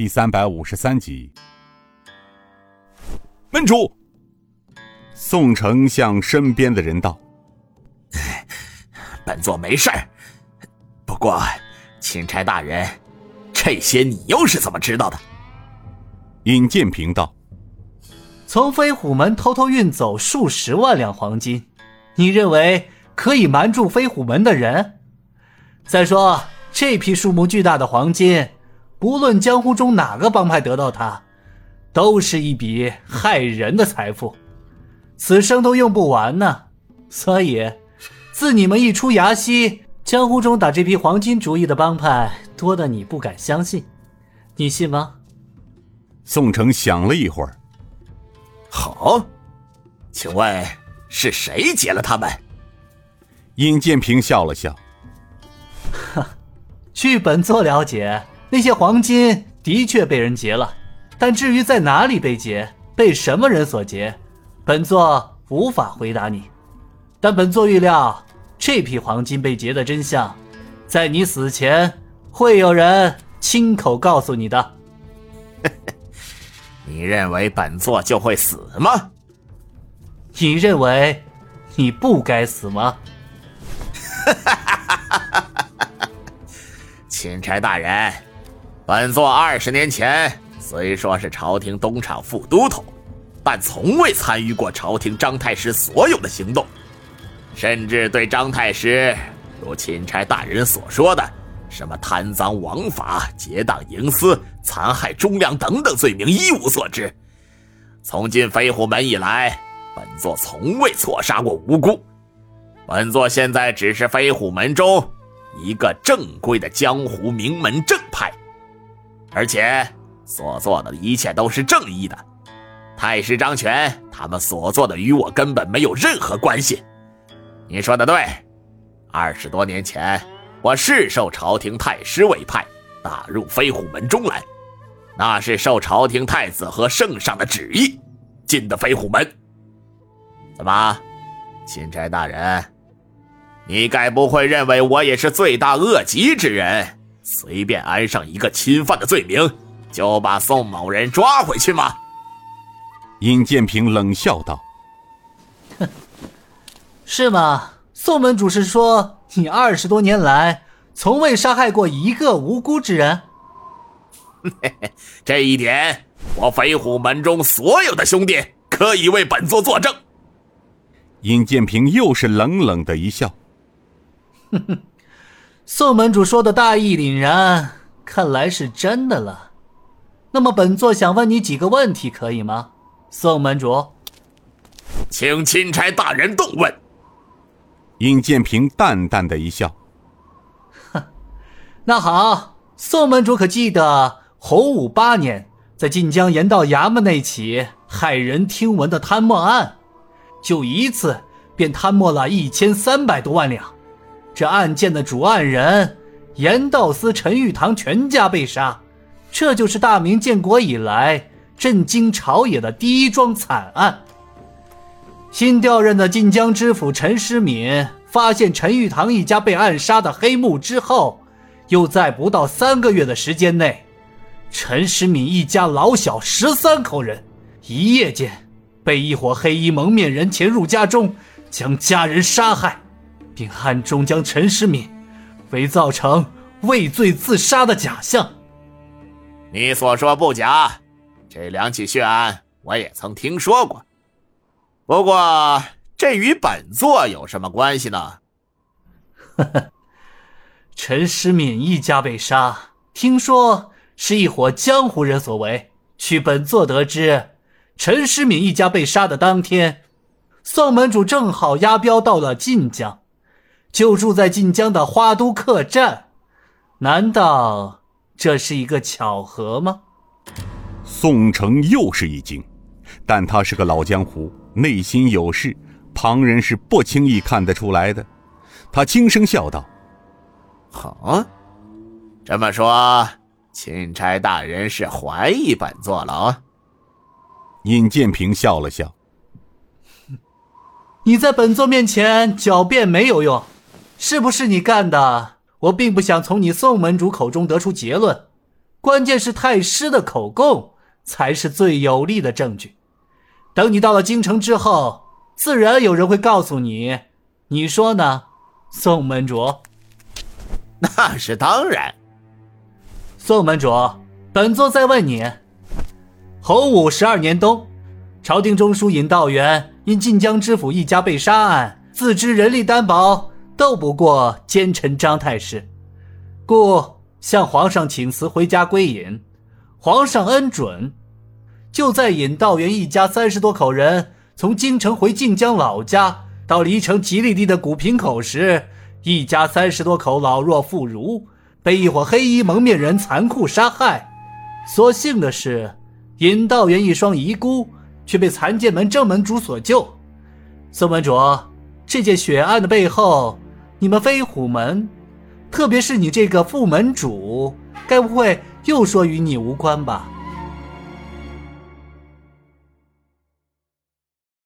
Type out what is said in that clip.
第三百五十三集。门主，宋城向身边的人道：“本座没事儿，不过，钦差大人，这些你又是怎么知道的？”尹建平道：“从飞虎门偷偷运走数十万两黄金，你认为可以瞒住飞虎门的人？再说，这批数目巨大的黄金。”不论江湖中哪个帮派得到它，都是一笔害人的财富，此生都用不完呢。所以，自你们一出崖西，江湖中打这批黄金主意的帮派多的你不敢相信，你信吗？宋城想了一会儿，好，请问是谁劫了他们？尹建平笑了笑，哈，据本座了解。那些黄金的确被人劫了，但至于在哪里被劫，被什么人所劫，本座无法回答你。但本座预料，这批黄金被劫的真相，在你死前会有人亲口告诉你的。你认为本座就会死吗？你认为你不该死吗？钦差大人。本座二十年前虽说是朝廷东厂副都头，但从未参与过朝廷张太师所有的行动，甚至对张太师如钦差大人所说的什么贪赃枉法、结党营私、残害忠良等等罪名一无所知。从进飞虎门以来，本座从未错杀过无辜。本座现在只是飞虎门中一个正规的江湖名门正派。而且所做的一切都是正义的，太师张权他们所做的与我根本没有任何关系。你说的对，二十多年前我是受朝廷太师委派打入飞虎门中来，那是受朝廷太子和圣上的旨意进的飞虎门。怎么，钦差大人，你该不会认为我也是罪大恶极之人？随便安上一个侵犯的罪名，就把宋某人抓回去吗？尹建平冷笑道：“哼，是吗？宋门主是说你二十多年来从未杀害过一个无辜之人？这一点，我飞虎门中所有的兄弟可以为本座作证。”尹建平又是冷冷的一笑：“哼哼。”宋门主说的大义凛然，看来是真的了。那么本座想问你几个问题，可以吗？宋门主，请钦差大人动问。尹建平淡淡的一笑：“哼，那好，宋门主可记得洪武八年在晋江盐道衙门那起骇人听闻的贪墨案？就一次便贪墨了一千三百多万两。”这案件的主案人严道司陈玉堂全家被杀，这就是大明建国以来震惊朝野的第一桩惨案。新调任的晋江知府陈师敏发现陈玉堂一家被暗杀的黑幕之后，又在不到三个月的时间内，陈师敏一家老小十三口人一夜间被一伙黑衣蒙面人潜入家中，将家人杀害。并暗中将陈时敏伪造成畏罪自杀的假象。你所说不假，这两起血案我也曾听说过。不过，这与本座有什么关系呢？呵呵，陈时敏一家被杀，听说是一伙江湖人所为。据本座得知，陈时敏一家被杀的当天，宋门主正好押镖到了晋江。就住在晋江的花都客栈，难道这是一个巧合吗？宋城又是一惊，但他是个老江湖，内心有事，旁人是不轻易看得出来的。他轻声笑道：“好，啊这么说，钦差大人是怀疑本座了啊？”尹建平笑了笑：“ 你在本座面前狡辩没有用。”是不是你干的？我并不想从你宋门主口中得出结论。关键是太师的口供才是最有力的证据。等你到了京城之后，自然有人会告诉你，你说呢，宋门主？那是当然。宋门主，本座再问你：洪武十二年冬，朝廷中书尹道元因晋江知府一家被杀案，自知人力单薄，斗不过奸臣张太师，故向皇上请辞回家归隐。皇上恩准，就在尹道元一家三十多口人从京城回晋江老家，到离城几里地的古平口时，一家三十多口老弱妇孺。被一伙黑衣蒙面人残酷杀害，所幸的是，尹道元一双遗孤却被残剑门正门主所救。宋门主，这件血案的背后，你们飞虎门，特别是你这个副门主，该不会又说与你无关吧？